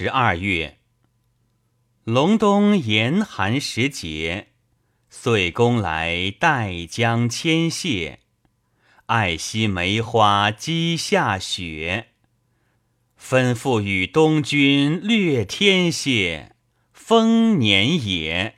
十二月，隆冬严寒时节，遂公来带将牵谢，爱惜梅花积下雪。吩咐与东君略天谢，丰年也。